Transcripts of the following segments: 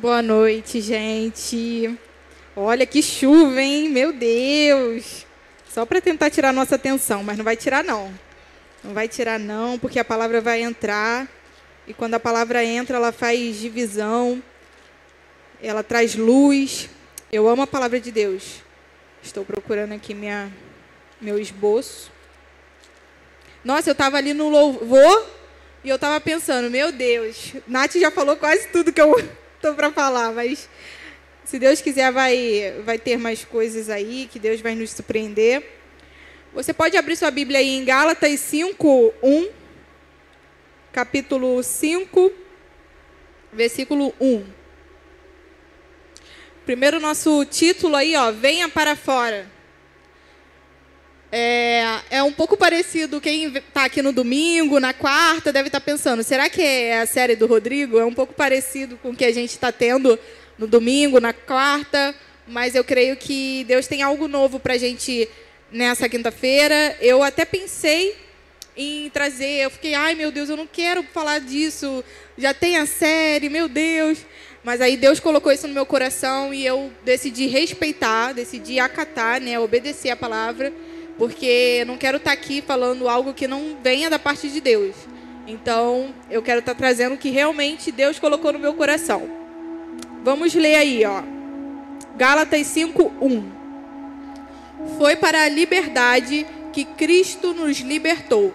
Boa noite, gente. Olha que chuva, hein? Meu Deus. Só para tentar tirar nossa atenção, mas não vai tirar não. Não vai tirar não, porque a palavra vai entrar. E quando a palavra entra, ela faz divisão. Ela traz luz. Eu amo a palavra de Deus. Estou procurando aqui minha meu esboço. Nossa, eu estava ali no louvor e eu estava pensando, meu Deus, Nath já falou quase tudo que eu estou para falar, mas se Deus quiser, vai, vai ter mais coisas aí, que Deus vai nos surpreender. Você pode abrir sua Bíblia aí em Gálatas 5, 1. Capítulo 5, versículo 1. Primeiro nosso título aí, ó, Venha para fora. É, é um pouco parecido, quem está aqui no domingo, na quarta, deve estar tá pensando, será que é a série do Rodrigo? É um pouco parecido com o que a gente está tendo no domingo, na quarta, mas eu creio que Deus tem algo novo para a gente nessa quinta-feira. Eu até pensei em trazer, eu fiquei, ai meu Deus, eu não quero falar disso, já tem a série, meu Deus. Mas aí Deus colocou isso no meu coração e eu decidi respeitar, decidi acatar, né, obedecer a palavra, porque não quero estar tá aqui falando algo que não venha da parte de Deus. Então, eu quero estar tá trazendo o que realmente Deus colocou no meu coração. Vamos ler aí, ó. Gálatas 5:1. Foi para a liberdade que Cristo nos libertou.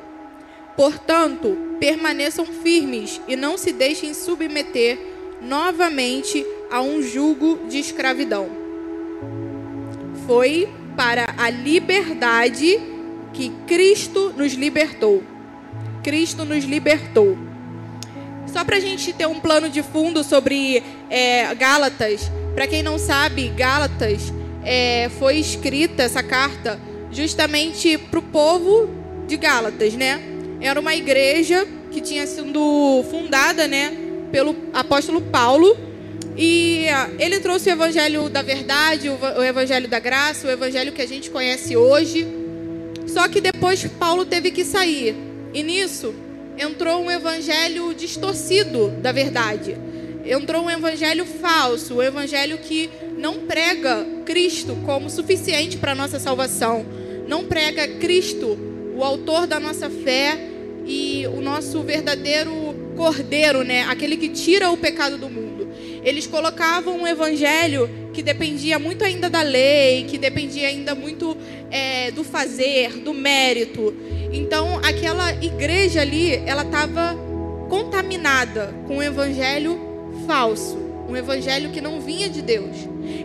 Portanto, permaneçam firmes e não se deixem submeter novamente a um jugo de escravidão. Foi para a liberdade que Cristo nos libertou. Cristo nos libertou. Só para a gente ter um plano de fundo sobre é, Gálatas. Para quem não sabe, Gálatas é, foi escrita essa carta justamente para o povo de Gálatas, né? Era uma igreja que tinha sido fundada, né, pelo apóstolo Paulo. E ele trouxe o evangelho da verdade, o evangelho da graça, o evangelho que a gente conhece hoje. Só que depois Paulo teve que sair. E nisso, entrou um evangelho distorcido da verdade. Entrou um evangelho falso, um evangelho que não prega Cristo como suficiente para a nossa salvação. Não prega Cristo, o autor da nossa fé e o nosso verdadeiro cordeiro, né? Aquele que tira o pecado do mundo. Eles colocavam um evangelho que dependia muito ainda da lei, que dependia ainda muito é, do fazer, do mérito. Então, aquela igreja ali, ela estava contaminada com um evangelho falso, um evangelho que não vinha de Deus.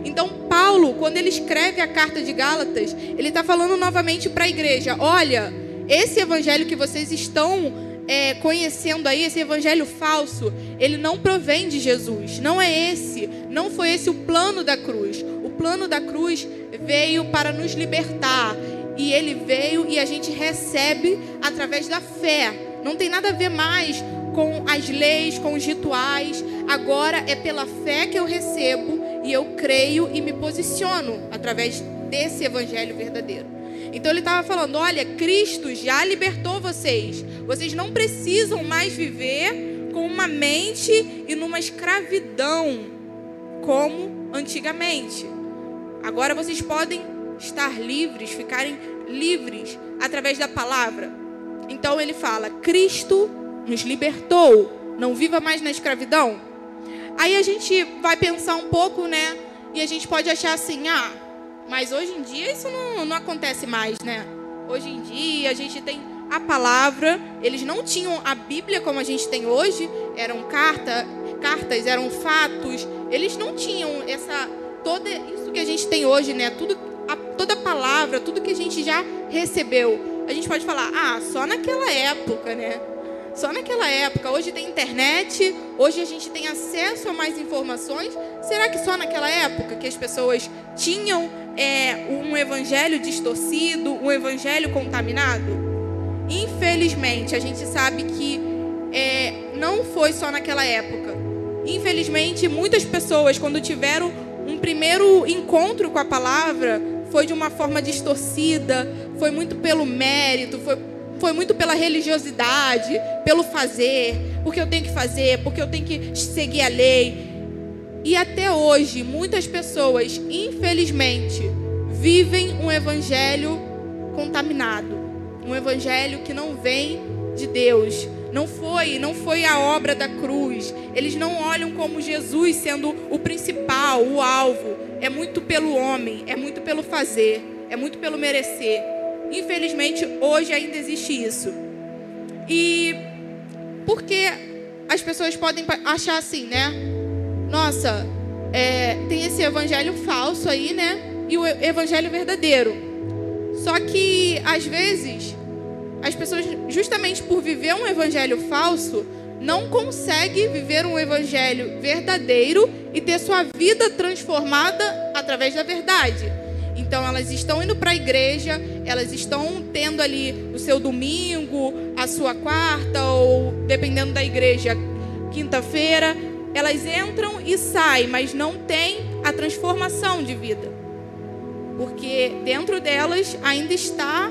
Então, Paulo, quando ele escreve a carta de Gálatas, ele está falando novamente para a igreja: olha, esse evangelho que vocês estão é, conhecendo aí, esse evangelho falso, ele não provém de Jesus. Não é esse. Não foi esse o plano da cruz. O plano da cruz veio para nos libertar e ele veio e a gente recebe através da fé. Não tem nada a ver mais com as leis, com os rituais. Agora é pela fé que eu recebo e eu creio e me posiciono através desse evangelho verdadeiro. Então ele estava falando: olha, Cristo já libertou vocês. Vocês não precisam mais viver com uma mente e numa escravidão como antigamente. Agora vocês podem estar livres, ficarem livres através da palavra. Então ele fala: Cristo nos libertou, não viva mais na escravidão. Aí a gente vai pensar um pouco, né? E a gente pode achar assim: ah, mas hoje em dia isso não, não acontece mais, né? Hoje em dia a gente tem a palavra, eles não tinham a Bíblia como a gente tem hoje, eram carta, cartas, eram fatos, eles não tinham essa toda isso que a gente tem hoje, né? Tudo a, toda a palavra, tudo que a gente já recebeu, a gente pode falar, ah, só naquela época, né? Só naquela época. Hoje tem internet, hoje a gente tem acesso a mais informações. Será que só naquela época que as pessoas tinham é, um evangelho distorcido, um evangelho contaminado? Infelizmente, a gente sabe que é, não foi só naquela época. Infelizmente, muitas pessoas, quando tiveram um primeiro encontro com a palavra, foi de uma forma distorcida, foi muito pelo mérito, foi, foi muito pela religiosidade, pelo fazer, porque eu tenho que fazer, porque eu tenho que seguir a lei. E até hoje, muitas pessoas, infelizmente, vivem um evangelho contaminado, um evangelho que não vem de Deus. Não foi, não foi a obra da cruz. Eles não olham como Jesus sendo o principal, o alvo. É muito pelo homem, é muito pelo fazer, é muito pelo merecer. Infelizmente, hoje ainda existe isso. E porque as pessoas podem achar assim, né? Nossa, é, tem esse evangelho falso aí, né? E o evangelho verdadeiro. Só que às vezes as pessoas, justamente por viver um evangelho falso, não conseguem viver um evangelho verdadeiro e ter sua vida transformada através da verdade. Então elas estão indo para a igreja, elas estão tendo ali o seu domingo, a sua quarta ou dependendo da igreja, quinta-feira, elas entram e saem, mas não tem a transformação de vida. Porque dentro delas ainda está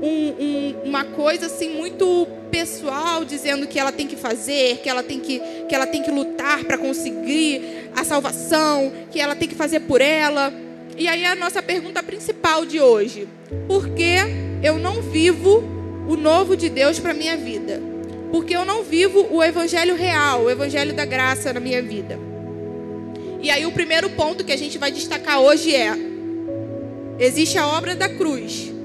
um, um, uma coisa assim muito pessoal, dizendo que ela tem que fazer, que ela tem que, que, ela tem que lutar para conseguir a salvação, que ela tem que fazer por ela. E aí a nossa pergunta principal de hoje: por que eu não vivo o novo de Deus para minha vida? Porque eu não vivo o evangelho real, o evangelho da graça na minha vida. E aí o primeiro ponto que a gente vai destacar hoje é: existe a obra da cruz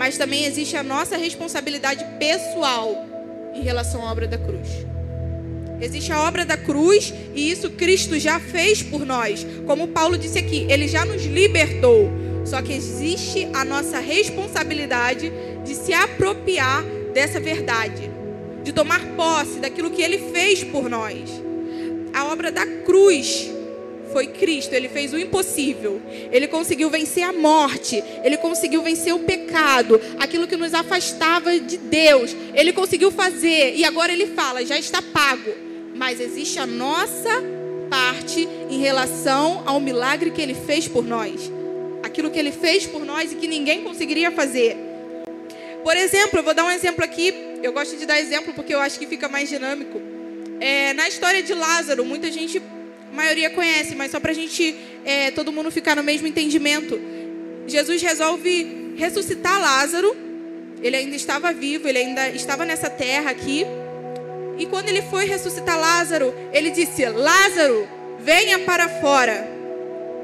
mas também existe a nossa responsabilidade pessoal em relação à obra da cruz. Existe a obra da cruz e isso Cristo já fez por nós. Como Paulo disse aqui, ele já nos libertou. Só que existe a nossa responsabilidade de se apropriar dessa verdade, de tomar posse daquilo que ele fez por nós. A obra da cruz foi Cristo. Ele fez o impossível. Ele conseguiu vencer a morte. Ele conseguiu vencer o pecado. Aquilo que nos afastava de Deus. Ele conseguiu fazer. E agora ele fala: já está pago. Mas existe a nossa parte em relação ao milagre que ele fez por nós. Aquilo que ele fez por nós e que ninguém conseguiria fazer. Por exemplo, eu vou dar um exemplo aqui. Eu gosto de dar exemplo porque eu acho que fica mais dinâmico. É, na história de Lázaro, muita gente a maioria conhece, mas só para a gente, é, todo mundo ficar no mesmo entendimento. Jesus resolve ressuscitar Lázaro. Ele ainda estava vivo, ele ainda estava nessa terra aqui. E quando ele foi ressuscitar Lázaro, ele disse: Lázaro, venha para fora.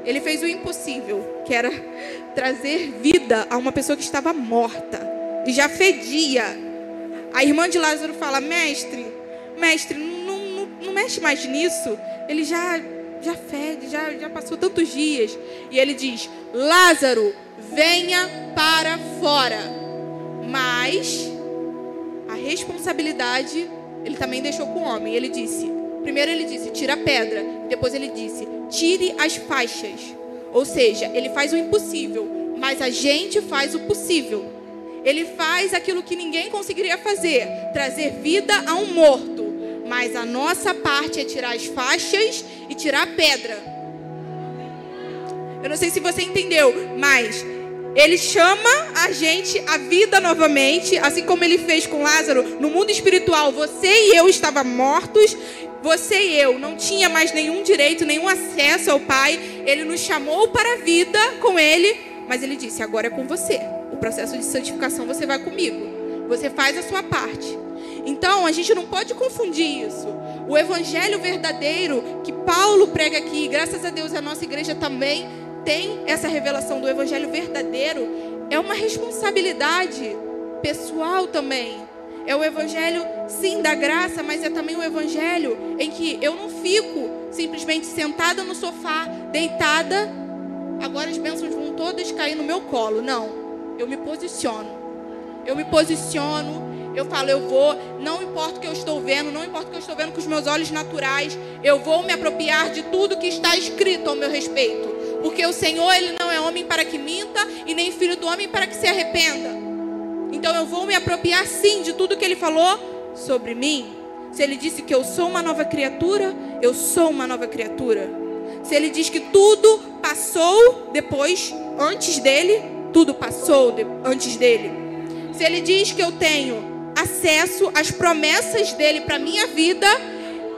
Ele fez o impossível, que era trazer vida a uma pessoa que estava morta e já fedia. A irmã de Lázaro fala: Mestre, mestre, não, não, não mexe mais nisso ele já já fede, já, já passou tantos dias. E ele diz: Lázaro, venha para fora. Mas a responsabilidade ele também deixou com o homem. Ele disse: primeiro ele disse, tira a pedra. Depois ele disse, tire as faixas. Ou seja, ele faz o impossível, mas a gente faz o possível. Ele faz aquilo que ninguém conseguiria fazer, trazer vida a um morto. Mas a nossa parte é tirar as faixas e tirar a pedra. Eu não sei se você entendeu, mas ele chama a gente à vida novamente, assim como ele fez com Lázaro. No mundo espiritual, você e eu estavam mortos. Você e eu não tinha mais nenhum direito, nenhum acesso ao Pai. Ele nos chamou para a vida com ele, mas ele disse: agora é com você. O processo de santificação você vai comigo. Você faz a sua parte. Então, a gente não pode confundir isso. O evangelho verdadeiro que Paulo prega aqui, graças a Deus a nossa igreja também tem essa revelação do evangelho verdadeiro, é uma responsabilidade pessoal também. É o evangelho, sim, da graça, mas é também o evangelho em que eu não fico simplesmente sentada no sofá, deitada, agora as bênçãos vão todas cair no meu colo. Não, eu me posiciono. Eu me posiciono eu falo, eu vou, não importa o que eu estou vendo, não importa o que eu estou vendo com os meus olhos naturais, eu vou me apropriar de tudo que está escrito ao meu respeito. Porque o Senhor, Ele não é homem para que minta e nem filho do homem para que se arrependa. Então eu vou me apropriar sim de tudo que Ele falou sobre mim. Se Ele disse que eu sou uma nova criatura, eu sou uma nova criatura. Se Ele diz que tudo passou depois, antes dele, tudo passou antes dele. Se Ele diz que eu tenho acesso às promessas dele para minha vida,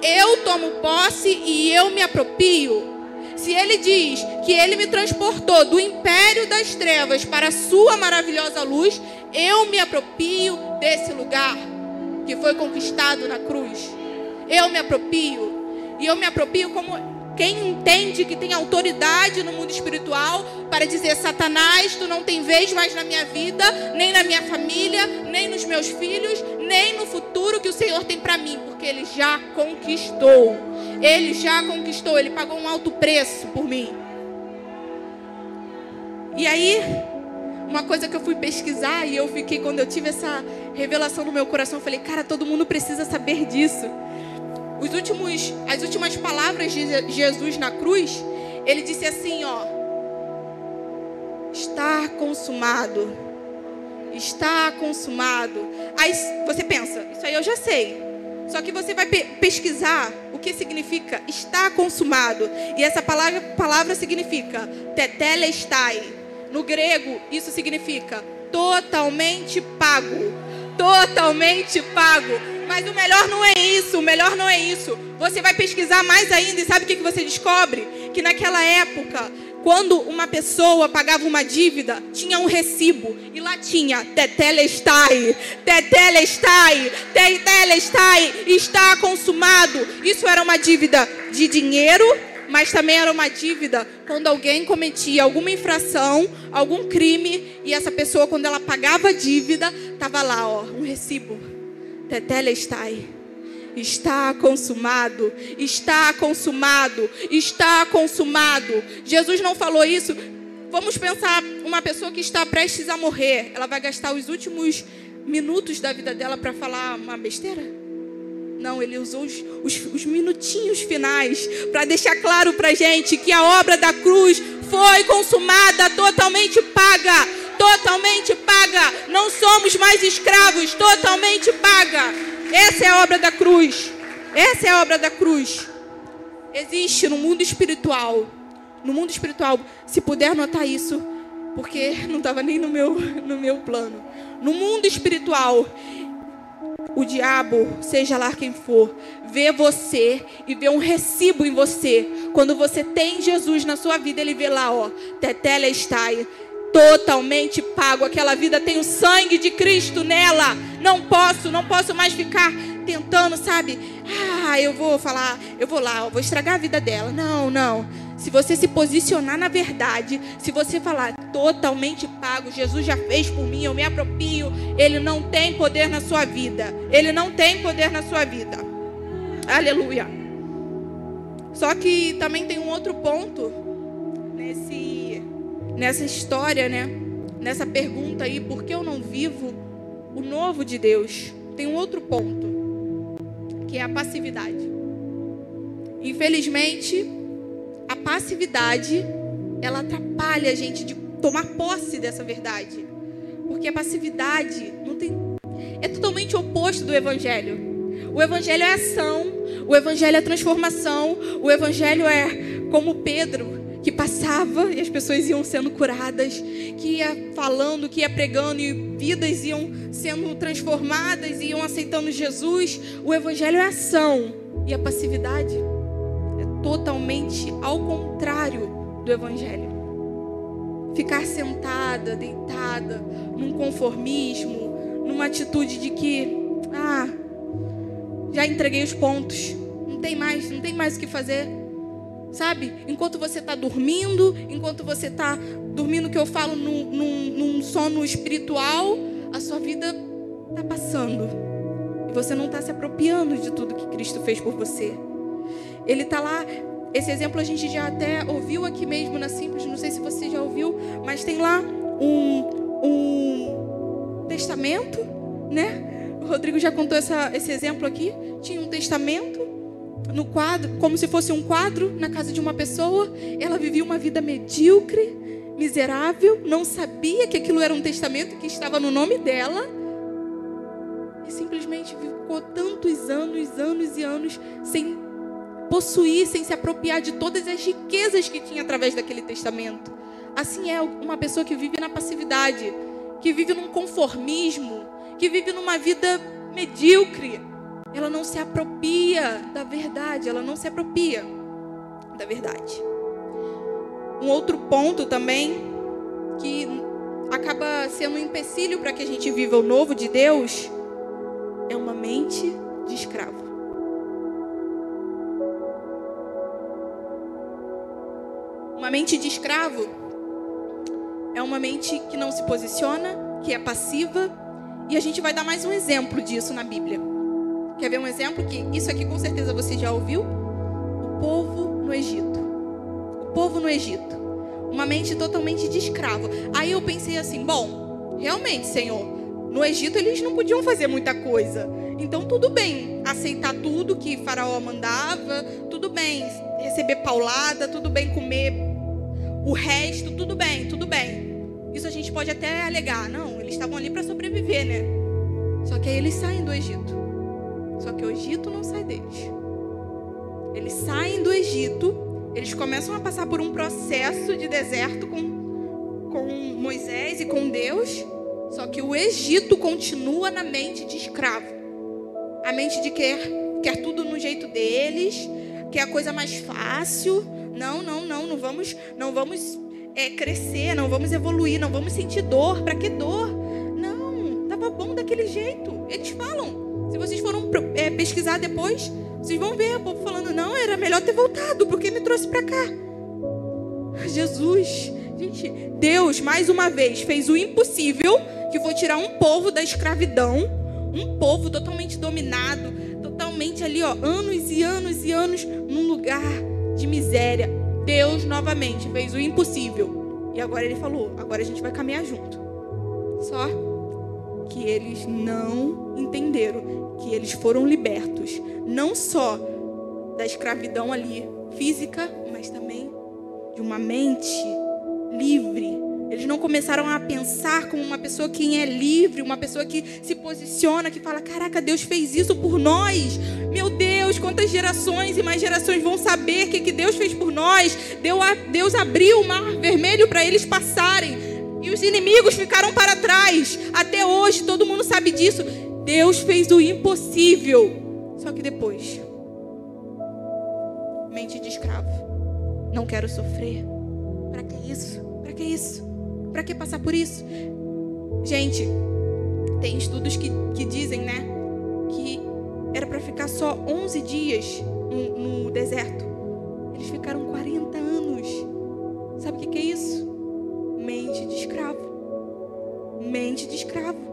eu tomo posse e eu me apropio. Se ele diz que ele me transportou do império das trevas para a sua maravilhosa luz, eu me apropio desse lugar que foi conquistado na cruz. Eu me apropio. E eu me apropio como quem entende que tem autoridade no mundo espiritual para dizer: Satanás, tu não tem vez mais na minha vida, nem na minha família, nem nos meus filhos, nem no futuro que o Senhor tem para mim, porque Ele já conquistou. Ele já conquistou, Ele pagou um alto preço por mim. E aí, uma coisa que eu fui pesquisar e eu fiquei, quando eu tive essa revelação no meu coração, eu falei, cara, todo mundo precisa saber disso. Os últimos, as últimas palavras de Jesus na cruz, ele disse assim, ó: Está consumado. Está consumado. Aí você pensa, isso aí eu já sei. Só que você vai pe pesquisar o que significa está consumado. E essa palavra, palavra significa tetelestai. No grego, isso significa totalmente pago. Totalmente pago. Mas o melhor não é isso, o melhor não é isso. Você vai pesquisar mais ainda e sabe o que você descobre? Que naquela época, quando uma pessoa pagava uma dívida, tinha um recibo e lá tinha tetelestai, tetelestai, tetelestai, está consumado. Isso era uma dívida de dinheiro, mas também era uma dívida quando alguém cometia alguma infração, algum crime e essa pessoa quando ela pagava a dívida, tava lá, ó, um recibo Tetelestai. Está consumado, está consumado, está consumado. Jesus não falou isso. Vamos pensar uma pessoa que está prestes a morrer, ela vai gastar os últimos minutos da vida dela para falar uma besteira? Não, ele usou os, os, os minutinhos finais para deixar claro para gente que a obra da cruz foi consumada, totalmente paga totalmente paga. Não somos mais escravos, totalmente paga. Essa é a obra da cruz. Essa é a obra da cruz. Existe no mundo espiritual. No mundo espiritual, se puder notar isso, porque não estava nem no meu, no meu plano. No mundo espiritual, o diabo, seja lá quem for, vê você e vê um recibo em você. Quando você tem Jesus na sua vida, ele vê lá, ó, tetelestai, totalmente pago. Aquela vida tem o sangue de Cristo nela. Não posso, não posso mais ficar tentando, sabe? Ah, eu vou falar, eu vou lá, eu vou estragar a vida dela. Não, não. Se você se posicionar na verdade, se você falar totalmente pago, Jesus já fez por mim, eu me apropio, ele não tem poder na sua vida. Ele não tem poder na sua vida. Aleluia. Só que também tem um outro ponto nessa história, né? Nessa pergunta aí, por que eu não vivo o novo de Deus? Tem um outro ponto, que é a passividade. Infelizmente, a passividade, ela atrapalha a gente de tomar posse dessa verdade. Porque a passividade não tem é totalmente oposto do evangelho. O evangelho é ação, o evangelho é transformação, o evangelho é como Pedro, passava e as pessoas iam sendo curadas, que ia falando, que ia pregando e vidas iam sendo transformadas, iam aceitando Jesus. O evangelho é ação e a passividade é totalmente ao contrário do evangelho. Ficar sentada, deitada, num conformismo, numa atitude de que, ah, já entreguei os pontos, não tem mais, não tem mais o que fazer Sabe? Enquanto você está dormindo, enquanto você está dormindo, que eu falo num, num, num sono espiritual, a sua vida está passando. E você não está se apropriando de tudo que Cristo fez por você. Ele está lá. Esse exemplo a gente já até ouviu aqui mesmo na Simples, não sei se você já ouviu, mas tem lá um, um testamento, né? O Rodrigo já contou essa, esse exemplo aqui. Tinha um testamento no quadro, como se fosse um quadro na casa de uma pessoa. Ela vivia uma vida medíocre, miserável, não sabia que aquilo era um testamento que estava no nome dela. E simplesmente ficou tantos anos, anos e anos sem possuir, sem se apropriar de todas as riquezas que tinha através daquele testamento. Assim é uma pessoa que vive na passividade, que vive num conformismo, que vive numa vida medíocre. Ela não se apropria da verdade, ela não se apropria da verdade. Um outro ponto também que acaba sendo um empecilho para que a gente viva o novo de Deus é uma mente de escravo. Uma mente de escravo é uma mente que não se posiciona, que é passiva, e a gente vai dar mais um exemplo disso na Bíblia. Quer ver um exemplo que isso aqui com certeza você já ouviu? O povo no Egito. O povo no Egito. Uma mente totalmente de escravo. Aí eu pensei assim, bom, realmente, Senhor, no Egito eles não podiam fazer muita coisa. Então tudo bem aceitar tudo que Faraó mandava, tudo bem receber paulada, tudo bem comer o resto, tudo bem, tudo bem. Isso a gente pode até alegar, não, eles estavam ali para sobreviver, né? Só que aí eles saem do Egito. Só que o Egito não sai deles. Eles saem do Egito eles começam a passar por um processo de deserto com, com Moisés e com Deus. Só que o Egito continua na mente de escravo. A mente de quer, quer tudo no jeito deles, quer a coisa mais fácil. Não, não, não, não vamos, não vamos é, crescer, não vamos evoluir, não vamos sentir dor. Para que dor? Não, estava bom daquele jeito. Eles falam. Se vocês foram é, pesquisar depois, vocês vão ver o povo falando: não, era melhor ter voltado, porque me trouxe para cá. Jesus, gente, Deus, mais uma vez, fez o impossível, que foi tirar um povo da escravidão, um povo totalmente dominado, totalmente ali, ó, anos e anos e anos num lugar de miséria. Deus novamente fez o impossível. E agora ele falou: agora a gente vai caminhar junto. Só que eles não entenderam que eles foram libertos, não só da escravidão ali física, mas também de uma mente livre. Eles não começaram a pensar como uma pessoa que é livre, uma pessoa que se posiciona, que fala: Caraca, Deus fez isso por nós. Meu Deus, quantas gerações e mais gerações vão saber o que, que Deus fez por nós? Deus abriu o mar vermelho para eles passarem. E os inimigos ficaram para trás. Até hoje, todo mundo sabe disso. Deus fez o impossível. Só que depois, mente de escravo. Não quero sofrer. Para que isso? Para que isso? Para que passar por isso? Gente, tem estudos que, que dizem, né? Que era para ficar só 11 dias no, no deserto. Eles ficaram 40 anos. Sabe o que, que é isso? Mente de escravo. Mente de escravo.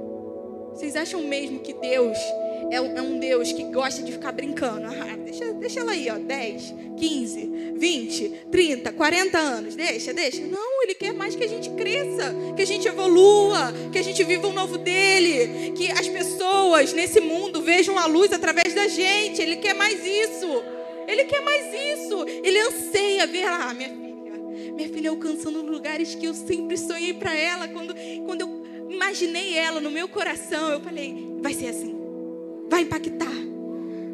Vocês acham mesmo que Deus é um, é um Deus que gosta de ficar brincando? Ah, deixa, deixa ela aí, ó, 10, 15, 20, 30, 40 anos. Deixa, deixa. Não, Ele quer mais que a gente cresça, que a gente evolua, que a gente viva o novo dele, que as pessoas nesse mundo vejam a luz através da gente. Ele quer mais isso. Ele quer mais isso. Ele anseia ver, ah, minha filha minha filha alcançando lugares que eu sempre sonhei para ela. Quando, quando eu imaginei ela no meu coração, eu falei: vai ser assim, vai impactar.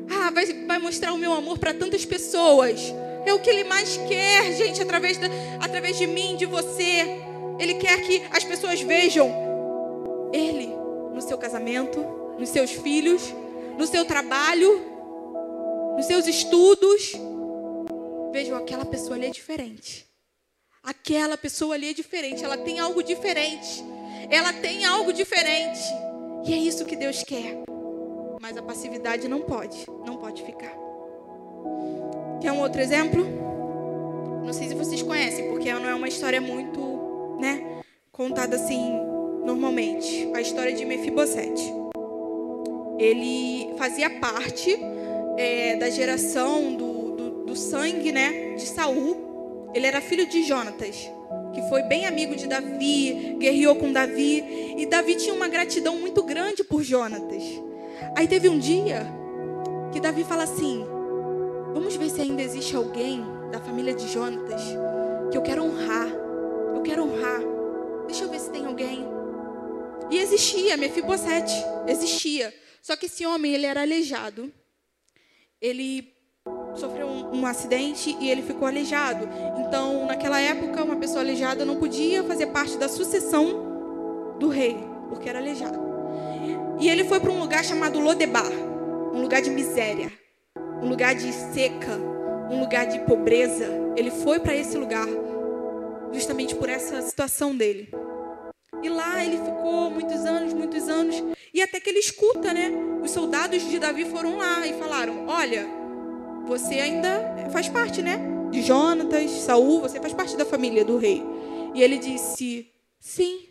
Ah, vai, vai mostrar o meu amor para tantas pessoas. É o que Ele mais quer, gente, através, da, através de mim, de você. Ele quer que as pessoas vejam Ele no seu casamento, nos seus filhos, no seu trabalho, nos seus estudos. Vejam, aquela pessoa ali é diferente. Aquela pessoa ali é diferente, ela tem algo diferente. Ela tem algo diferente. E é isso que Deus quer. Mas a passividade não pode, não pode ficar. Quer um outro exemplo? Não sei se vocês conhecem, porque não é uma história muito, né, contada assim normalmente. A história de Mefibosete. Ele fazia parte é, da geração do, do, do sangue, né, de Saul ele era filho de Jonatas, que foi bem amigo de Davi, guerreou com Davi, e Davi tinha uma gratidão muito grande por Jonatas. Aí teve um dia que Davi fala assim: Vamos ver se ainda existe alguém da família de Jonatas que eu quero honrar. Eu quero honrar. Deixa eu ver se tem alguém. E existia, Mefibosete, existia. Só que esse homem, ele era aleijado. Ele sofreu um, um, acidente e ele ficou aleijado. Então, naquela época, uma pessoa aleijada não podia fazer parte da sucessão do rei, porque era aleijado. E ele foi para um lugar chamado Lodebar, um lugar de miséria. um lugar de seca, um lugar de pobreza. Ele foi para esse lugar justamente por essa situação dele. E lá ele ficou muitos anos, muitos anos, e até que ele escuta, né? Os soldados de Davi foram lá e falaram: "Olha, você ainda faz parte, né? De Jonatas, Saul, você faz parte da família do rei". E ele disse: "Sim".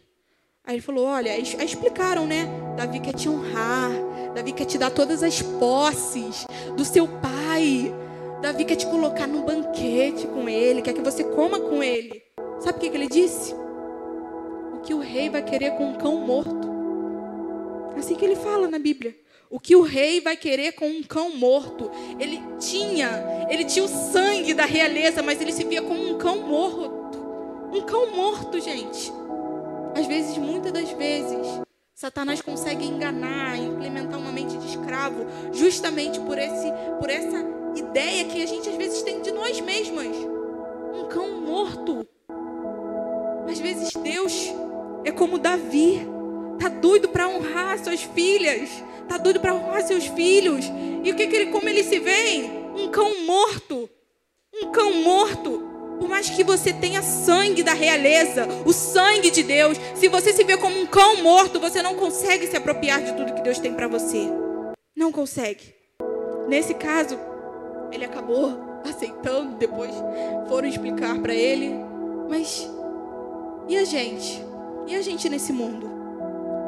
Aí ele falou: "Olha, explicaram, né? Davi quer te honrar, Davi quer te dar todas as posses do seu pai. Davi quer te colocar num banquete com ele, quer que você coma com ele. Sabe o que, que ele disse? O que o rei vai querer com um cão morto. Assim que ele fala na Bíblia. O que o rei vai querer com um cão morto. Ele tinha, ele tinha o sangue da realeza, mas ele se via como um cão morto. Um cão morto, gente. Às vezes, muitas das vezes, Satanás consegue enganar, implementar uma mente de escravo, justamente por, esse, por essa ideia que a gente às vezes tem de nós mesmas. Um cão morto. Às vezes Deus é como Davi, tá doido para honrar suas filhas, tá doido para honrar seus filhos. E o que, que ele, como ele se vê? Um cão morto. Um cão morto. Por mais que você tenha sangue da realeza, o sangue de Deus, se você se vê como um cão morto, você não consegue se apropriar de tudo que Deus tem para você. Não consegue. Nesse caso, ele acabou aceitando, depois foram explicar para ele. Mas e a gente? E a gente nesse mundo?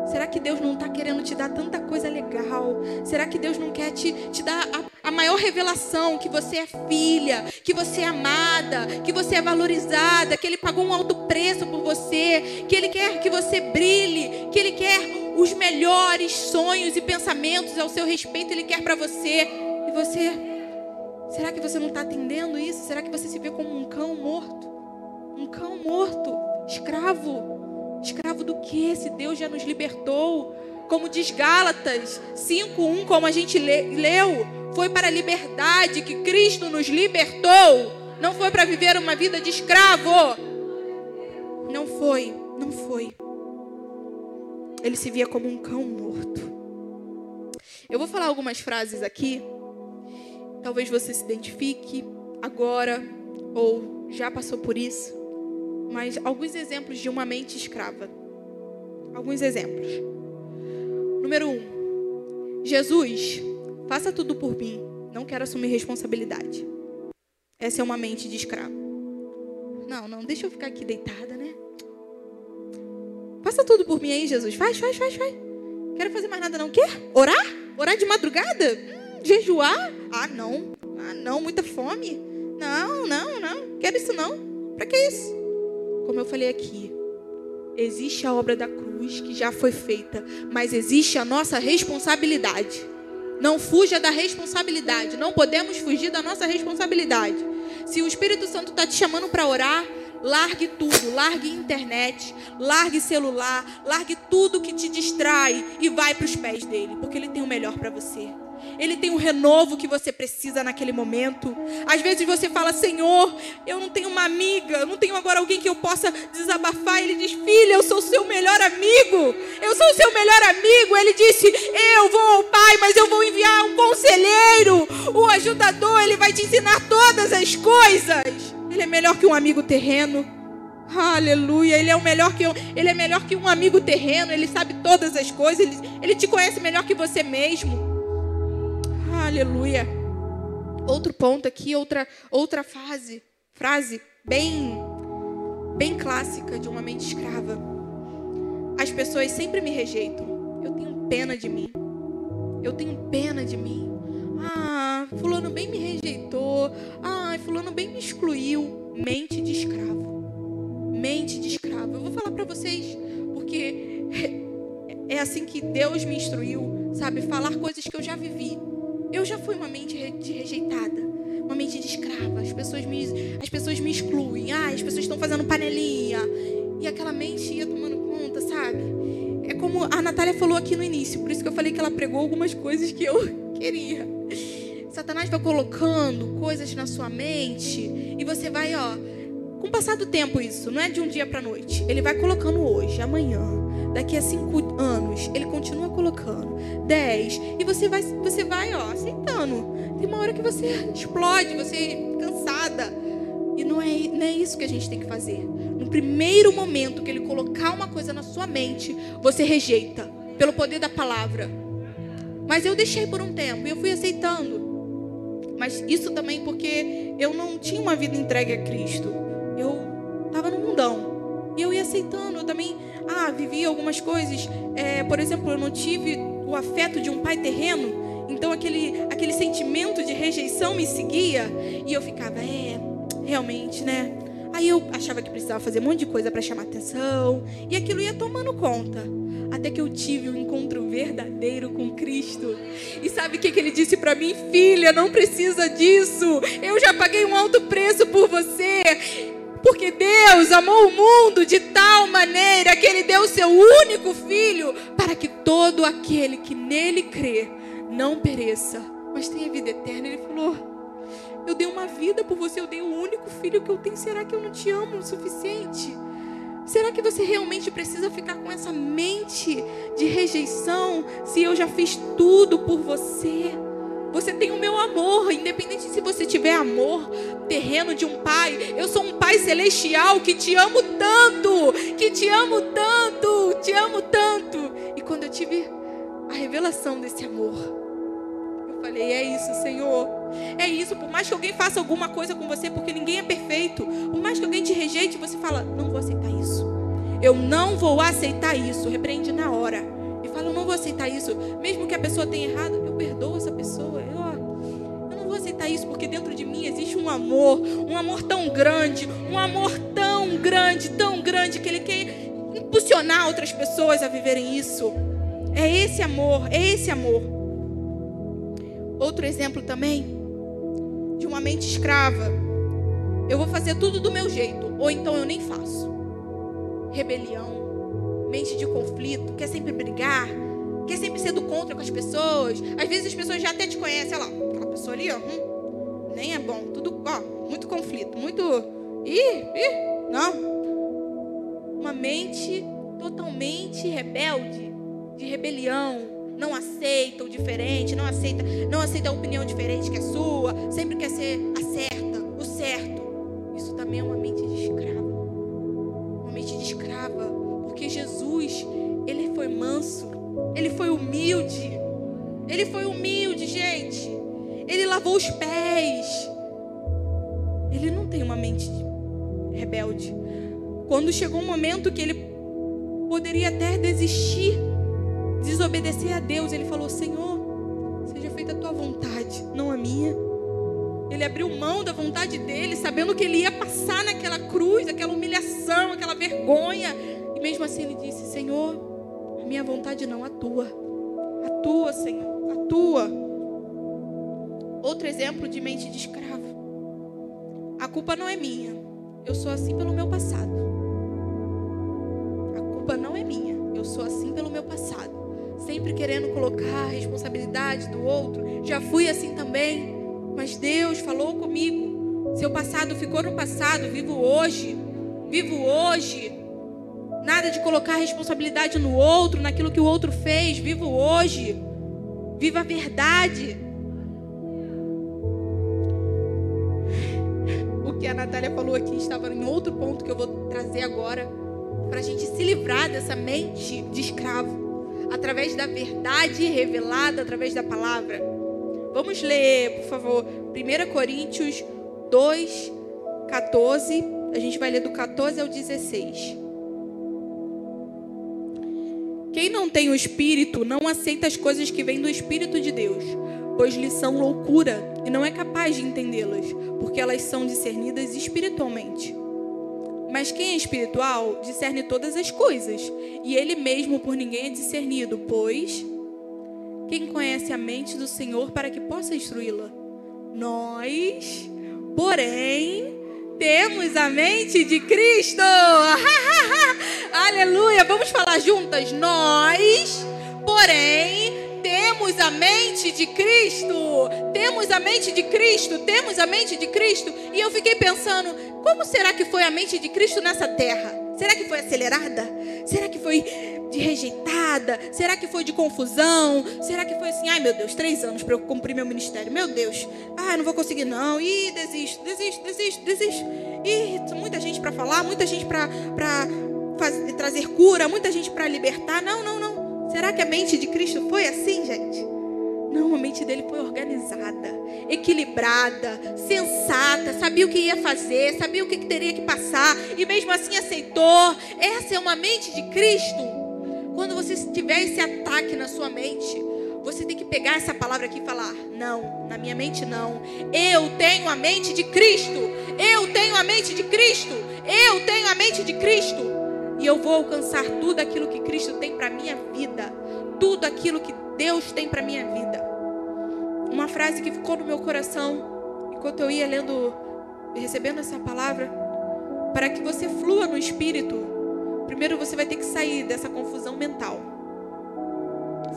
Será que Deus não está querendo te dar tanta coisa legal? Será que Deus não quer te, te dar a, a maior revelação que você é filha, que você é amada, que você é valorizada, que Ele pagou um alto preço por você, que Ele quer que você brilhe, que Ele quer os melhores sonhos e pensamentos ao seu respeito, Ele quer para você. E você, será que você não está atendendo isso? Será que você se vê como um cão morto? Um cão morto, escravo. Escravo do que? Se Deus já nos libertou. Como diz Gálatas 5:1, como a gente leu, foi para a liberdade que Cristo nos libertou. Não foi para viver uma vida de escravo. Não foi, não foi. Ele se via como um cão morto. Eu vou falar algumas frases aqui. Talvez você se identifique agora ou já passou por isso mas alguns exemplos de uma mente escrava. Alguns exemplos. Número um, Jesus, faça tudo por mim, não quero assumir responsabilidade. Essa é uma mente de escravo. Não, não, deixa eu ficar aqui deitada, né? Faça tudo por mim aí, Jesus. Faz, faz, faz, faz. Quero fazer mais nada, não. Quer? Orar? Orar de madrugada? Hum, jejuar? Ah, não. Ah, não, muita fome. Não, não, não. Quero isso não. Para que isso? Como eu falei aqui, existe a obra da cruz que já foi feita, mas existe a nossa responsabilidade. Não fuja da responsabilidade. Não podemos fugir da nossa responsabilidade. Se o Espírito Santo está te chamando para orar, largue tudo, largue internet, largue celular, largue tudo que te distrai e vai para os pés dele, porque ele tem o melhor para você. Ele tem o renovo que você precisa naquele momento. Às vezes você fala, Senhor, eu não tenho uma amiga, eu não tenho agora alguém que eu possa desabafar. Ele diz, filha, eu sou o seu melhor amigo. Eu sou o seu melhor amigo. Ele disse, eu vou ao Pai, mas eu vou enviar um conselheiro, o ajudador. Ele vai te ensinar todas as coisas. Ele é melhor que um amigo terreno. Aleluia, ele é o melhor que eu, ele é melhor que um amigo terreno, ele sabe todas as coisas, ele, ele te conhece melhor que você mesmo. Aleluia. Outro ponto aqui, outra outra fase, frase bem bem clássica de uma mente escrava. As pessoas sempre me rejeitam. Eu tenho pena de mim. Eu tenho pena de mim. Ah, fulano bem me rejeitou. Ah, fulano bem me excluiu. Mente de escravo. Mente de escravo. Eu vou falar para vocês porque é assim que Deus me instruiu, sabe, falar coisas que eu já vivi. Eu já fui uma mente rejeitada, uma mente de escrava. As pessoas me, as pessoas me excluem. Ah, as pessoas estão fazendo panelinha. E aquela mente ia tomando conta, sabe? É como a Natália falou aqui no início, por isso que eu falei que ela pregou algumas coisas que eu queria. Satanás vai colocando coisas na sua mente e você vai, ó, com o passar do tempo isso, não é de um dia para noite. Ele vai colocando hoje, amanhã, Daqui a cinco anos, ele continua colocando. Dez. E você vai, você vai, ó, aceitando. Tem uma hora que você explode, você é cansada. E não é, não é isso que a gente tem que fazer. No primeiro momento que ele colocar uma coisa na sua mente, você rejeita. Pelo poder da palavra. Mas eu deixei por um tempo e eu fui aceitando. Mas isso também porque eu não tinha uma vida entregue a Cristo. Eu estava no mundão. E eu ia aceitando. Eu também, ah, vivi algumas coisas. É, por exemplo, eu não tive o afeto de um pai terreno. Então aquele, aquele sentimento de rejeição me seguia. E eu ficava, é, realmente, né? Aí eu achava que precisava fazer um monte de coisa para chamar atenção. E aquilo ia tomando conta até que eu tive um encontro verdadeiro com Cristo. E sabe o que, que ele disse para mim? Filha, não precisa disso. Eu já paguei um alto preço por você. Porque Deus amou o mundo de tal maneira que Ele deu o seu único filho para que todo aquele que nele crê não pereça, mas tenha vida eterna. Ele falou. Eu dei uma vida por você, eu dei o único filho que eu tenho. Será que eu não te amo o suficiente? Será que você realmente precisa ficar com essa mente de rejeição se eu já fiz tudo por você? Você tem o meu amor, independente se você tiver amor terreno de um pai. Eu sou um pai celestial que te amo tanto, que te amo tanto, te amo tanto. E quando eu tive a revelação desse amor, eu falei: é isso, Senhor. É isso, por mais que alguém faça alguma coisa com você, porque ninguém é perfeito, por mais que alguém te rejeite, você fala: não vou aceitar isso. Eu não vou aceitar isso. Repreende na hora. E fala: eu não vou aceitar isso. Mesmo que a pessoa tenha errado, eu perdoo essa pessoa. Eu, eu não vou aceitar isso, porque dentro de mim existe um amor, um amor tão grande, um amor tão grande, tão grande, que ele quer impulsionar outras pessoas a viverem isso. É esse amor, é esse amor. Outro exemplo também de uma mente escrava. Eu vou fazer tudo do meu jeito, ou então eu nem faço. Rebelião, mente de conflito, quer sempre brigar, quer sempre ser do contra com as pessoas. Às vezes as pessoas já até te conhecem, olha lá, aquela pessoa ali, ó, hum, nem é bom, tudo, ó, muito conflito, muito, ih, ih, não. Uma mente totalmente rebelde, de rebelião, não aceita o diferente, não aceita, não aceita a opinião diferente que é sua, sempre quer ser a certa, o certo. Isso também é uma mente manso, ele foi humilde. Ele foi humilde, gente. Ele lavou os pés. Ele não tem uma mente rebelde. Quando chegou um momento que ele poderia até desistir desobedecer a Deus, ele falou: Senhor, seja feita a tua vontade, não a minha. Ele abriu mão da vontade dele, sabendo que ele ia passar naquela cruz, aquela humilhação, aquela vergonha. E mesmo assim ele disse: Senhor, a minha vontade não, a tua. A tua, Senhor, a tua. Outro exemplo de mente de escravo. A culpa não é minha. Eu sou assim pelo meu passado. A culpa não é minha. Eu sou assim pelo meu passado sempre querendo colocar a responsabilidade do outro. Já fui assim também, mas Deus falou comigo. Seu passado ficou no passado, vivo hoje. Vivo hoje. Nada de colocar a responsabilidade no outro, naquilo que o outro fez. Vivo hoje. Viva a verdade. O que a Natália falou aqui estava em outro ponto que eu vou trazer agora. Para a gente se livrar dessa mente de escravo através da verdade revelada através da palavra. Vamos ler, por favor, 1 Coríntios 2, 14. A gente vai ler do 14 ao 16. Quem não tem o Espírito não aceita as coisas que vêm do Espírito de Deus, pois lhes são loucura e não é capaz de entendê-las, porque elas são discernidas espiritualmente. Mas quem é espiritual discerne todas as coisas, e ele mesmo por ninguém é discernido, pois quem conhece a mente do Senhor para que possa instruí-la? Nós, porém, temos a mente de Cristo. Aleluia! Vamos falar juntas? Nós, porém, temos a mente de Cristo. Temos a mente de Cristo. Temos a mente de Cristo. E eu fiquei pensando, como será que foi a mente de Cristo nessa terra? Será que foi acelerada? Será que foi de rejeitada? Será que foi de confusão? Será que foi assim, ai meu Deus, três anos para eu cumprir meu ministério? Meu Deus, ai não vou conseguir não. Ih, desisto, desisto, desisto, desisto. Ih, muita gente para falar, muita gente para trazer cura, muita gente para libertar. Não, não, não. Será que a mente de Cristo foi assim, gente? Não, a mente dele foi organizada, equilibrada, sensata, sabia o que ia fazer, sabia o que teria que passar e mesmo assim aceitou. Essa é uma mente de Cristo. Quando você tiver esse ataque na sua mente, você tem que pegar essa palavra aqui e falar: Não, na minha mente não. Eu tenho a mente de Cristo. Eu tenho a mente de Cristo. Eu tenho a mente de Cristo. E eu vou alcançar tudo aquilo que Cristo tem para minha vida. Tudo aquilo que Deus tem para minha vida. Uma frase que ficou no meu coração enquanto eu ia lendo e recebendo essa palavra, para que você flua no espírito, primeiro você vai ter que sair dessa confusão mental.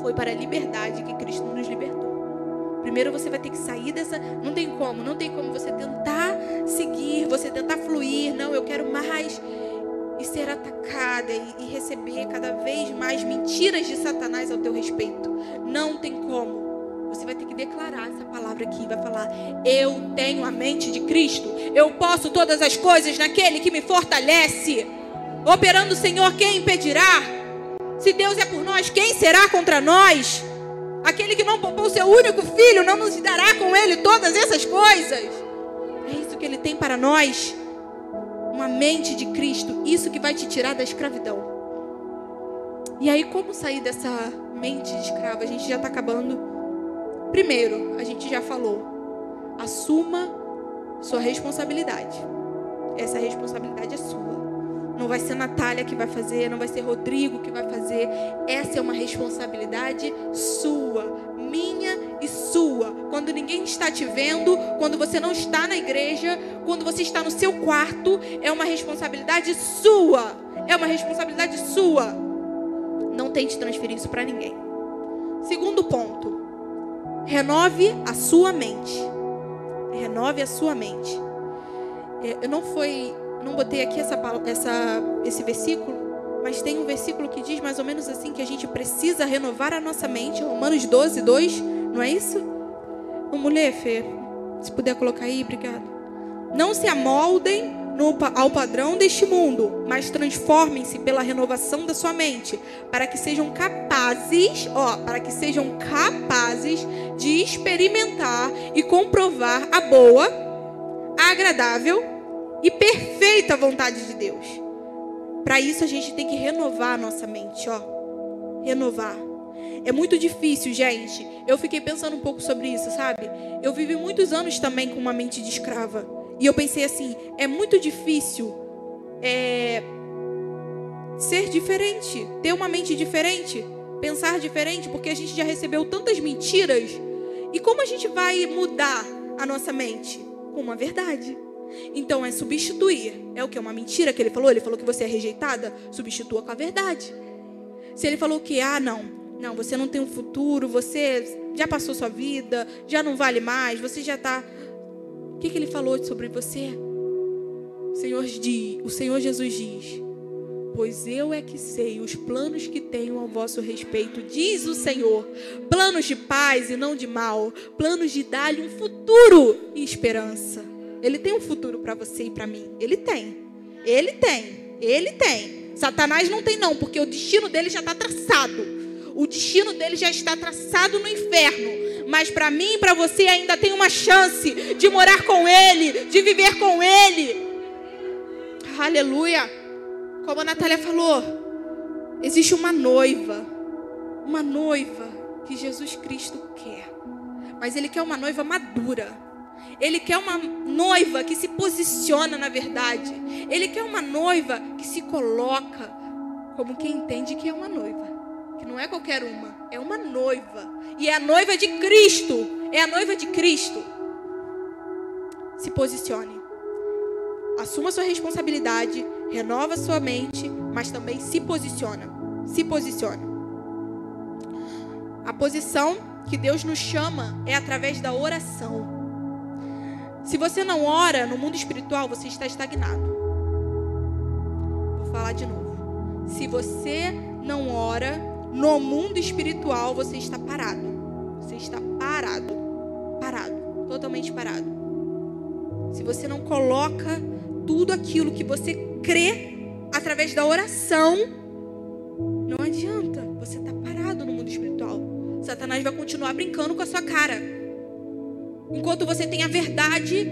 Foi para a liberdade que Cristo nos libertou. Primeiro você vai ter que sair dessa. Não tem como, não tem como você tentar seguir, você tentar fluir. Não, eu quero mais e ser atacada e, receber cada vez mais mentiras de Satanás ao teu respeito. Não tem como. Você vai ter que declarar essa palavra aqui, vai falar: Eu tenho a mente de Cristo. Eu posso todas as coisas naquele que me fortalece. Operando o Senhor, quem impedirá? Se Deus é por nós, quem será contra nós? Aquele que não poupou seu único filho, não nos dará com ele todas essas coisas. É isso que ele tem para nós uma mente de Cristo, isso que vai te tirar da escravidão. E aí, como sair dessa mente de escravo? A gente já está acabando. Primeiro, a gente já falou, assuma sua responsabilidade. Essa responsabilidade é sua. Não vai ser Natália que vai fazer, não vai ser Rodrigo que vai fazer. Essa é uma responsabilidade sua, minha e sua. Quando ninguém está te vendo, quando você não está na igreja, quando você está no seu quarto, é uma responsabilidade sua. É uma responsabilidade sua. Não tente transferir isso para ninguém. Segundo ponto, renove a sua mente. Renove a sua mente. É, eu não foi, não botei aqui essa, essa, esse versículo, mas tem um versículo que diz mais ou menos assim que a gente precisa renovar a nossa mente, Romanos 12, 2, não é isso? Vamos ler, Fê? Se puder colocar aí, obrigado. Não se amoldem no, ao padrão deste mundo, mas transformem-se pela renovação da sua mente, para que sejam capazes, ó, para que sejam capazes de experimentar e comprovar a boa, a agradável e perfeita vontade de Deus. Para isso a gente tem que renovar a nossa mente, ó. Renovar. É muito difícil, gente. Eu fiquei pensando um pouco sobre isso, sabe? Eu vivi muitos anos também com uma mente de escrava. E eu pensei assim: é muito difícil é, ser diferente, ter uma mente diferente, pensar diferente, porque a gente já recebeu tantas mentiras. E como a gente vai mudar a nossa mente? Com uma verdade. Então é substituir. É o que? Uma mentira que ele falou? Ele falou que você é rejeitada? Substitua com a verdade. Se ele falou que, ah, não, não, você não tem um futuro, você já passou sua vida, já não vale mais, você já está. O que, que ele falou sobre você? O Senhor, diz, o Senhor Jesus diz: Pois eu é que sei os planos que tenho ao vosso respeito, diz o Senhor. Planos de paz e não de mal, planos de dar-lhe um futuro e esperança. Ele tem um futuro para você e para mim. Ele tem. Ele tem. Ele tem. Satanás não tem, não, porque o destino dele já está traçado. O destino dele já está traçado no inferno. Mas para mim e para você ainda tem uma chance de morar com Ele, de viver com Ele. Aleluia. Como a Natália falou, existe uma noiva. Uma noiva que Jesus Cristo quer. Mas Ele quer uma noiva madura ele quer uma noiva que se posiciona na verdade. Ele quer uma noiva que se coloca como quem entende que é uma noiva. Que não é qualquer uma, é uma noiva. E é a noiva de Cristo. É a noiva de Cristo. Se posicione. Assuma sua responsabilidade, renova sua mente, mas também se posiciona. Se posiciona. A posição que Deus nos chama é através da oração. Se você não ora no mundo espiritual, você está estagnado. Vou falar de novo. Se você não ora, no mundo espiritual você está parado. Você está parado. Parado. Totalmente parado. Se você não coloca tudo aquilo que você crê através da oração, não adianta. Você está parado no mundo espiritual. Satanás vai continuar brincando com a sua cara. Enquanto você tem a verdade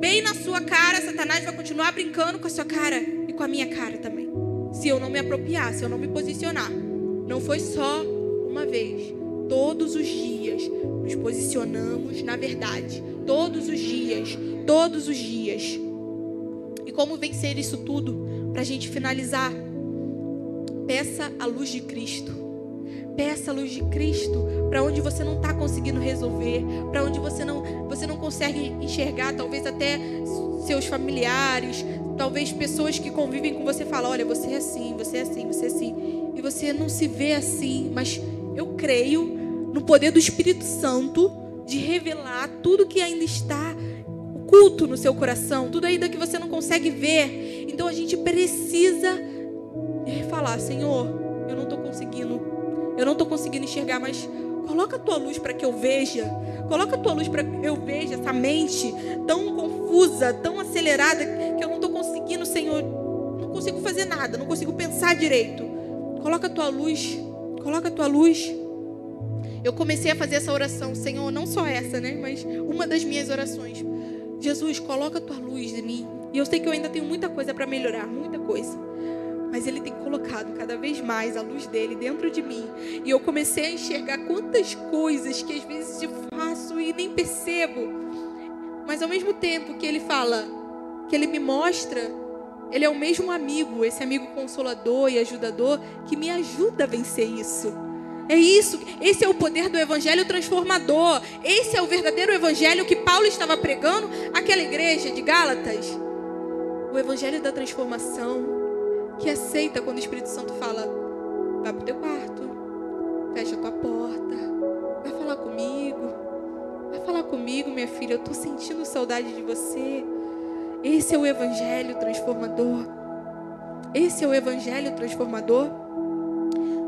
bem na sua cara, Satanás vai continuar brincando com a sua cara e com a minha cara também. Se eu não me apropriar, se eu não me posicionar. Não foi só uma vez. Todos os dias nos posicionamos na verdade. Todos os dias. Todos os dias. E como vencer isso tudo? Para a gente finalizar. Peça a luz de Cristo. Peça a luz de Cristo para onde você não está conseguindo resolver, para onde você não, você não consegue enxergar, talvez até seus familiares, talvez pessoas que convivem com você falam, olha, você é assim, você é assim, você é assim, e você não se vê assim, mas eu creio no poder do Espírito Santo de revelar tudo que ainda está oculto no seu coração, tudo ainda que você não consegue ver. Então a gente precisa falar, Senhor, eu não estou conseguindo, eu não estou conseguindo enxergar, mas coloca a tua luz para que eu veja, coloca a tua luz para que eu veja essa mente tão confusa, tão acelerada que eu não estou conseguindo, Senhor, não consigo fazer nada, não consigo pensar direito. Coloca a tua luz, coloca a tua luz. Eu comecei a fazer essa oração, Senhor, não só essa, né, mas uma das minhas orações. Jesus, coloca a tua luz em mim. E eu sei que eu ainda tenho muita coisa para melhorar, muita coisa. Mas ele tem colocado cada vez mais a luz dele dentro de mim. E eu comecei a enxergar quantas coisas que às vezes eu faço e nem percebo. Mas ao mesmo tempo que ele fala, que ele me mostra, ele é o mesmo amigo, esse amigo consolador e ajudador que me ajuda a vencer isso. É isso, esse é o poder do evangelho transformador. Esse é o verdadeiro evangelho que Paulo estava pregando àquela igreja de Gálatas. O evangelho da transformação, que aceita quando o Espírito Santo fala: vai para o teu quarto, fecha a tua porta, vai falar comigo, vai falar comigo, minha filha. Eu estou sentindo saudade de você. Esse é o evangelho transformador. Esse é o evangelho transformador.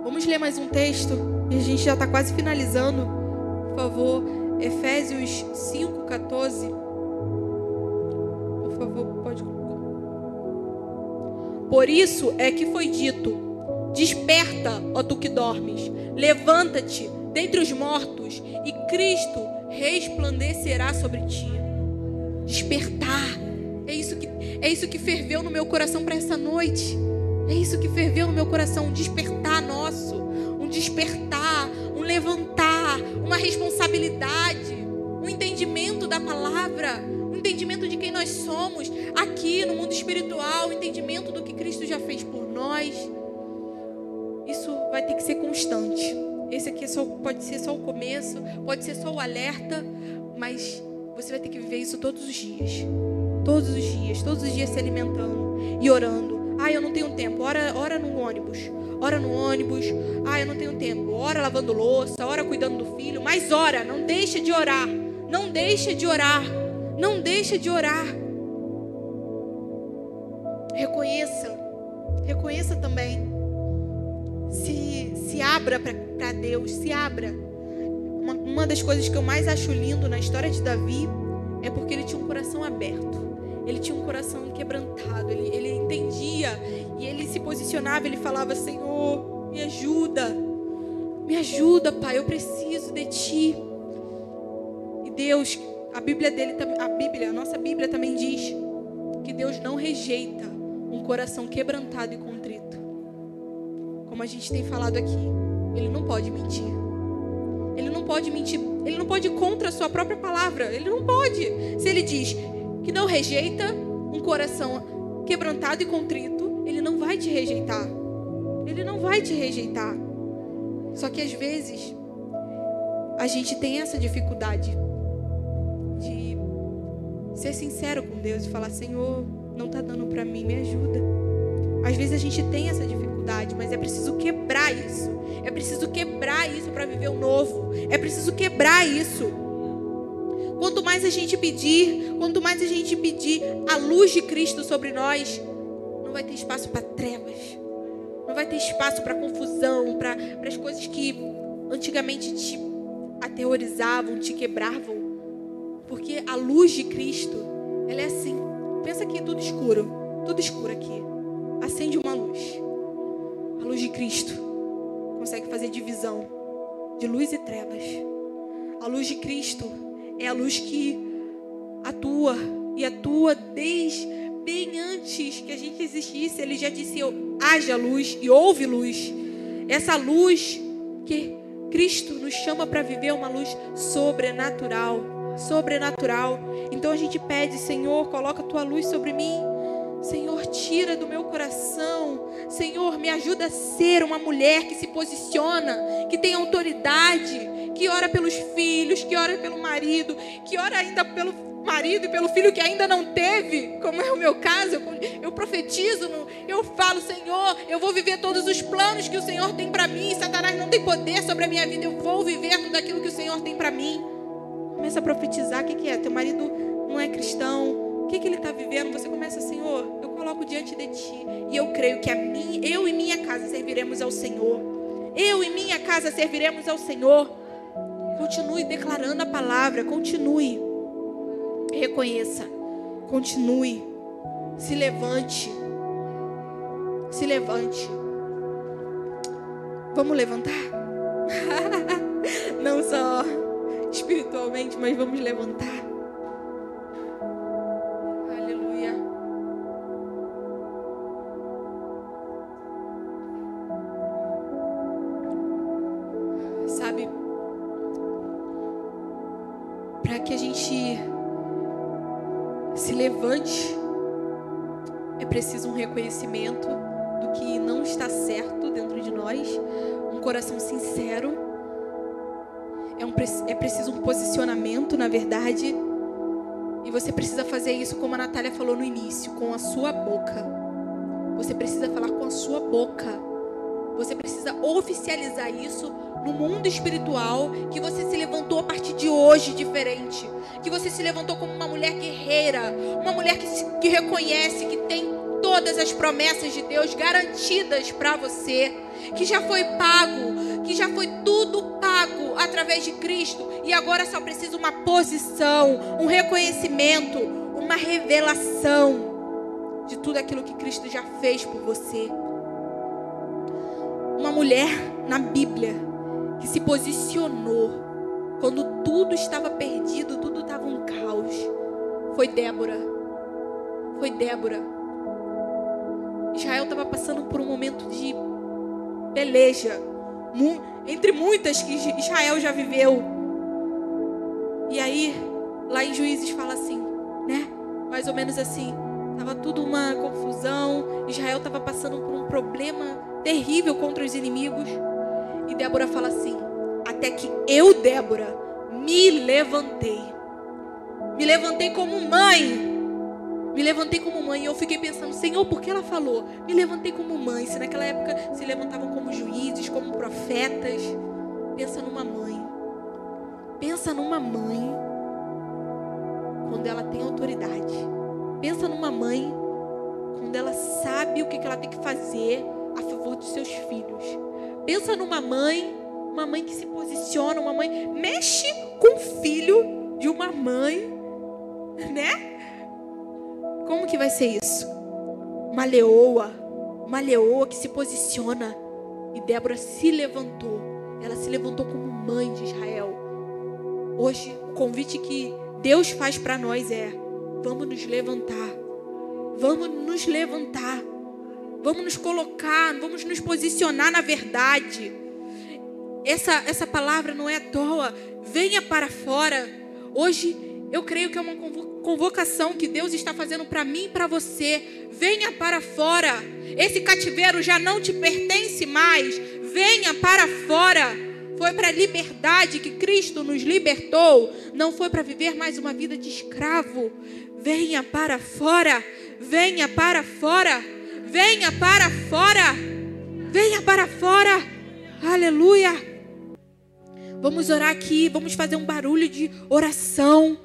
Vamos ler mais um texto e a gente já está quase finalizando. Por favor, Efésios 5,14. Por favor, pode. Por isso é que foi dito: Desperta, ó tu que dormes, levanta-te dentre os mortos e Cristo resplandecerá sobre ti. Despertar. É isso que, é isso que ferveu no meu coração para essa noite. É isso que ferveu no meu coração, um despertar nosso, um despertar, um levantar, uma responsabilidade, um entendimento da palavra, entendimento de quem nós somos aqui no mundo espiritual, entendimento do que Cristo já fez por nós. Isso vai ter que ser constante. Esse aqui só, pode ser só o começo, pode ser só o alerta, mas você vai ter que viver isso todos os dias. Todos os dias, todos os dias se alimentando e orando ah, eu não tenho tempo. Ora, ora no ônibus. Ora no ônibus. Ah, eu não tenho tempo. Ora lavando louça, ora cuidando do filho. Mas ora, não deixa de orar. Não deixa de orar. Não deixa de orar. Reconheça. Reconheça também. Se, se abra para Deus. Se abra. Uma, uma das coisas que eu mais acho lindo na história de Davi é porque ele tinha um coração aberto. Ele tinha um coração quebrantado, ele, ele entendia e ele se posicionava, ele falava: Senhor, me ajuda, me ajuda, Pai, eu preciso de Ti. E Deus, a Bíblia dele, a Bíblia, a nossa Bíblia também diz que Deus não rejeita um coração quebrantado e contrito. Como a gente tem falado aqui, Ele não pode mentir. Ele não pode mentir, ele não pode ir contra a sua própria palavra. Ele não pode. Se ele diz, que não rejeita um coração quebrantado e contrito, ele não vai te rejeitar. Ele não vai te rejeitar. Só que às vezes a gente tem essa dificuldade de ser sincero com Deus e falar: Senhor, não está dando para mim, me ajuda. Às vezes a gente tem essa dificuldade, mas é preciso quebrar isso. É preciso quebrar isso para viver o novo. É preciso quebrar isso. Quanto mais a gente pedir, quanto mais a gente pedir a luz de Cristo sobre nós, não vai ter espaço para trevas. Não vai ter espaço para confusão, para as coisas que antigamente te aterrorizavam, te quebravam. Porque a luz de Cristo, ela é assim. Pensa que é tudo escuro, tudo escuro aqui. Acende uma luz. A luz de Cristo consegue fazer divisão de luz e trevas. A luz de Cristo é a luz que atua e atua desde bem antes que a gente existisse. Ele já disse: haja luz e houve luz. Essa luz que Cristo nos chama para viver uma luz sobrenatural, sobrenatural. Então a gente pede, Senhor, coloca a tua luz sobre mim. Senhor, tira do meu coração. Senhor, me ajuda a ser uma mulher que se posiciona, que tem autoridade, que ora pelos filhos, que ora pelo marido, que ora ainda pelo marido e pelo filho que ainda não teve, como é o meu caso, eu, eu profetizo, eu falo, Senhor, eu vou viver todos os planos que o Senhor tem para mim. Satanás não tem poder sobre a minha vida, eu vou viver tudo aquilo que o Senhor tem para mim. Começa a profetizar, o que, que é? Teu marido não é cristão, o que, que ele está vivendo? Você começa, Senhor, eu coloco diante de Ti e eu creio que a mim, eu e minha casa serviremos ao Senhor. Eu e minha casa serviremos ao Senhor. Continue declarando a palavra, continue. Reconheça. Continue. Se levante. Se levante. Vamos levantar? Não só espiritualmente, mas vamos levantar. Aleluia. Sabe, para que a gente se levante, é preciso um reconhecimento do que não está certo dentro de nós, um coração sincero, é, um, é preciso um posicionamento, na verdade, e você precisa fazer isso, como a Natália falou no início, com a sua boca. Você precisa falar com a sua boca. Você precisa oficializar isso no mundo espiritual, que você se levantou a partir de hoje diferente, que você se levantou como uma mulher guerreira, uma mulher que, se, que reconhece que tem todas as promessas de Deus garantidas para você, que já foi pago, que já foi tudo pago através de Cristo e agora só precisa uma posição, um reconhecimento, uma revelação de tudo aquilo que Cristo já fez por você. Uma mulher na Bíblia que se posicionou quando tudo estava perdido, tudo estava um caos. Foi Débora. Foi Débora. Israel estava passando por um momento de peleja, entre muitas que Israel já viveu. E aí, lá em Juízes fala assim, né? Mais ou menos assim. Tava tudo uma confusão. Israel estava passando por um problema terrível contra os inimigos. E Débora fala assim: Até que eu, Débora, me levantei. Me levantei como mãe. Me levantei como mãe. E eu fiquei pensando, Senhor, por que ela falou? Me levantei como mãe. Se naquela época se levantavam como juízes, como profetas. Pensa numa mãe. Pensa numa mãe. Quando ela tem autoridade. Pensa numa mãe. Quando ela sabe o que ela tem que fazer a favor dos seus filhos. Pensa numa mãe, uma mãe que se posiciona, uma mãe mexe com o filho de uma mãe, né? Como que vai ser isso? Uma leoa, uma leoa que se posiciona. E Débora se levantou. Ela se levantou como mãe de Israel. Hoje, o convite que Deus faz para nós é: vamos nos levantar. Vamos nos levantar. Vamos nos colocar, vamos nos posicionar na verdade. Essa, essa palavra não é à toa. Venha para fora. Hoje eu creio que é uma convocação que Deus está fazendo para mim e para você. Venha para fora. Esse cativeiro já não te pertence mais. Venha para fora. Foi para a liberdade que Cristo nos libertou. Não foi para viver mais uma vida de escravo. Venha para fora. Venha para fora. Venha para fora. Venha para fora. Aleluia. Vamos orar aqui. Vamos fazer um barulho de oração.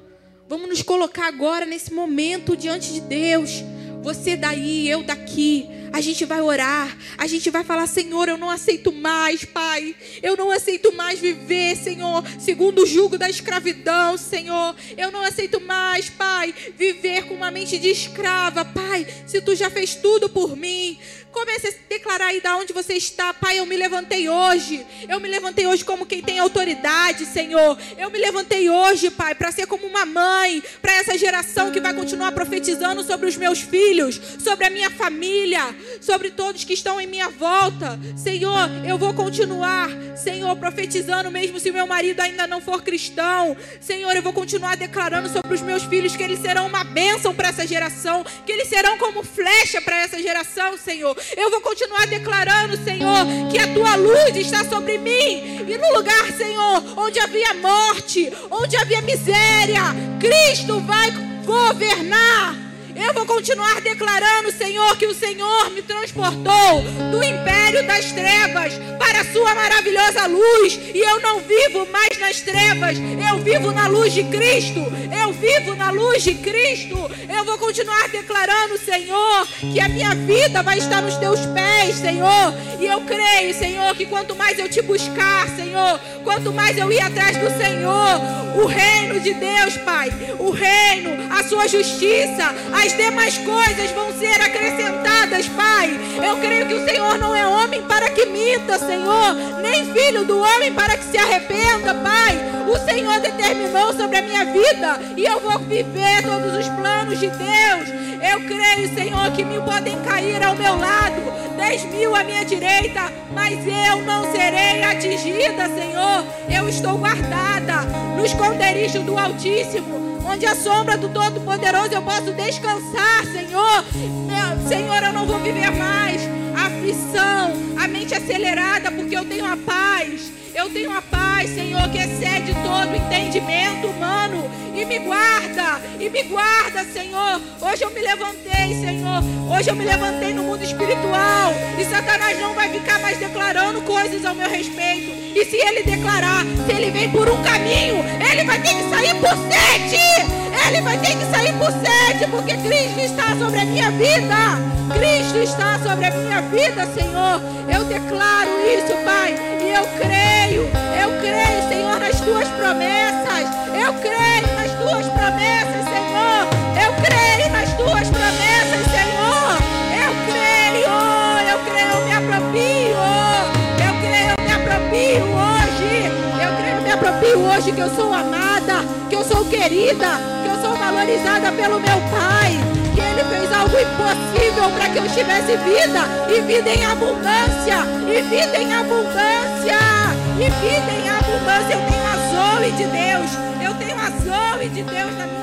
Vamos nos colocar agora nesse momento diante de Deus. Você daí, eu daqui. a gente vai orar, a gente vai falar: Senhor, eu não aceito mais, Pai, eu não aceito mais viver, Senhor, segundo o jugo da escravidão, Senhor, eu não aceito mais, Pai, viver com uma mente de escrava, Pai, se tu já fez tudo por mim. Comece a declarar aí da onde você está. Pai, eu me levantei hoje. Eu me levantei hoje como quem tem autoridade, Senhor. Eu me levantei hoje, Pai, para ser como uma mãe, para essa geração que vai continuar profetizando sobre os meus filhos, sobre a minha família, sobre todos que estão em minha volta. Senhor, eu vou continuar, Senhor, profetizando mesmo se meu marido ainda não for cristão. Senhor, eu vou continuar declarando sobre os meus filhos que eles serão uma bênção para essa geração, que eles serão como flecha para essa geração, Senhor. Eu vou continuar declarando, Senhor, que a tua luz está sobre mim. E no lugar, Senhor, onde havia morte, onde havia miséria, Cristo vai governar. Eu vou continuar declarando, Senhor, que o Senhor me transportou do império das trevas para a sua maravilhosa luz. E eu não vivo mais nas trevas, eu vivo na luz de Cristo. Eu vivo na luz de Cristo. Eu vou continuar declarando, Senhor, que a minha vida vai estar nos teus pés, Senhor. E eu creio, Senhor, que quanto mais eu te buscar, Senhor, quanto mais eu ir atrás do Senhor, o reino de Deus, Pai, o reino, a sua justiça, as as demais coisas vão ser acrescentadas, Pai. Eu creio que o Senhor não é homem para que minta, Senhor, nem filho do homem para que se arrependa, Pai. O Senhor determinou sobre a minha vida e eu vou viver todos os planos de Deus. Eu creio, Senhor, que mil podem cair ao meu lado, dez mil à minha direita, mas eu não serei atingida, Senhor. Eu estou guardada no esconderijo do Altíssimo onde a sombra do Todo-Poderoso eu posso descansar, Senhor. Senhor, eu não vou viver mais a aflição, a mente acelerada, porque eu tenho a paz. Eu tenho a paz, Senhor, que excede todo entendimento humano. E me guarda, e me guarda, Senhor. Hoje eu me levantei, Senhor. Hoje eu me levantei no mundo espiritual. E Satanás não vai ficar mais declarando coisas ao meu respeito. E se ele declarar, se ele vem por um caminho, ele vai ter que sair por sete. Ele vai ter que sair por sete, porque Cristo está sobre a minha vida. Cristo está sobre a minha vida, Senhor. Eu declaro isso, Pai. E eu creio, eu creio, Senhor, nas tuas promessas. Eu creio nas tuas promessas, Senhor. Eu creio nas tuas promessas, eu apropio hoje que eu sou amada, que eu sou querida, valorizada pelo meu Pai. Que Ele fez algo impossível para que eu tivesse vida e vida em abundância. E vida em abundância. E vida em abundância. Eu tenho a zoe de Deus. Eu tenho a zoe de Deus na minha